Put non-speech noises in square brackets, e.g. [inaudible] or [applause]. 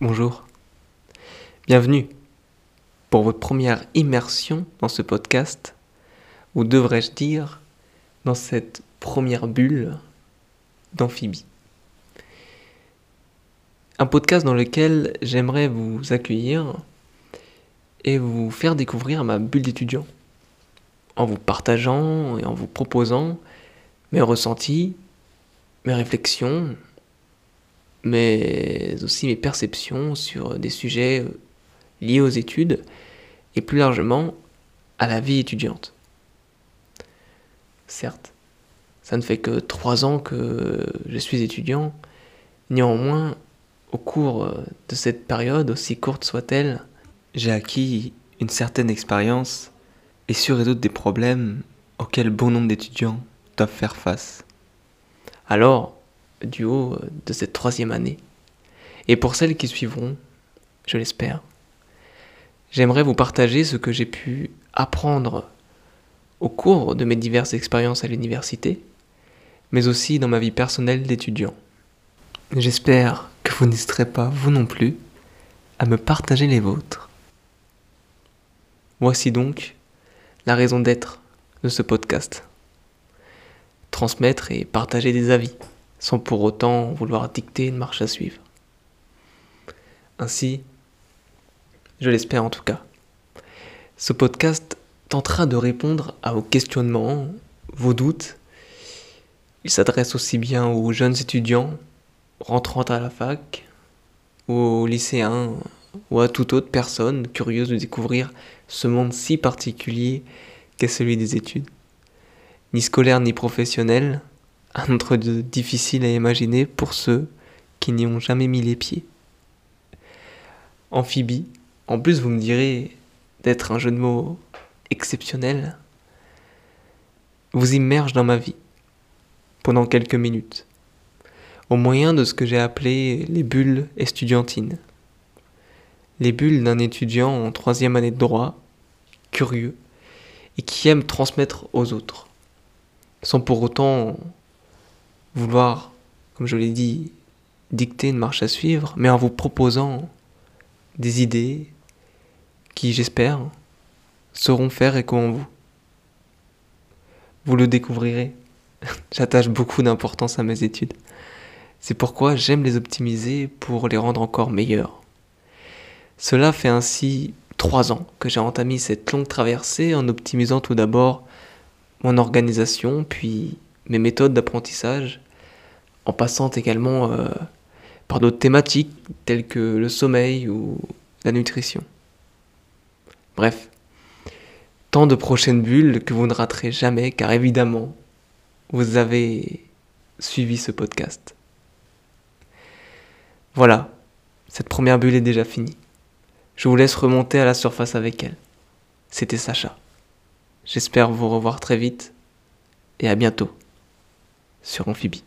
Bonjour. Bienvenue pour votre première immersion dans ce podcast, ou devrais-je dire, dans cette première bulle d'amphibie. Un podcast dans lequel j'aimerais vous accueillir et vous faire découvrir ma bulle d'étudiant, en vous partageant et en vous proposant mes ressentis, mes réflexions, mais aussi mes perceptions sur des sujets euh, liés aux études et plus largement à la vie étudiante. Certes, ça ne fait que trois ans que je suis étudiant, néanmoins, au cours euh, de cette période, aussi courte soit-elle, j'ai acquis une certaine expérience et surrésoudre des problèmes auxquels bon nombre d'étudiants doivent faire face. Alors, du haut de cette troisième année. Et pour celles qui suivront, je l'espère, j'aimerais vous partager ce que j'ai pu apprendre au cours de mes diverses expériences à l'université, mais aussi dans ma vie personnelle d'étudiant. J'espère que vous n'hésiterez pas, vous non plus, à me partager les vôtres. Voici donc la raison d'être de ce podcast. Transmettre et partager des avis sans pour autant vouloir dicter une marche à suivre. Ainsi, je l'espère en tout cas, ce podcast tentera de répondre à vos questionnements, vos doutes. Il s'adresse aussi bien aux jeunes étudiants rentrant à la fac, aux lycéens, ou à toute autre personne curieuse de découvrir ce monde si particulier qu'est celui des études. Ni scolaire ni professionnel, un autre difficile à imaginer pour ceux qui n'y ont jamais mis les pieds. Amphibie, en plus vous me direz d'être un jeu de mots exceptionnel, vous immerge dans ma vie pendant quelques minutes, au moyen de ce que j'ai appelé les bulles estudiantines. Les bulles d'un étudiant en troisième année de droit, curieux, et qui aime transmettre aux autres, sans pour autant vouloir, comme je l'ai dit, dicter une marche à suivre, mais en vous proposant des idées qui, j'espère, sauront faire écho en vous. Vous le découvrirez. [laughs] J'attache beaucoup d'importance à mes études. C'est pourquoi j'aime les optimiser pour les rendre encore meilleures. Cela fait ainsi trois ans que j'ai entamé cette longue traversée en optimisant tout d'abord mon organisation, puis mes méthodes d'apprentissage, en passant également euh, par d'autres thématiques telles que le sommeil ou la nutrition. Bref, tant de prochaines bulles que vous ne raterez jamais car évidemment, vous avez suivi ce podcast. Voilà, cette première bulle est déjà finie. Je vous laisse remonter à la surface avec elle. C'était Sacha. J'espère vous revoir très vite et à bientôt sur Amphibie.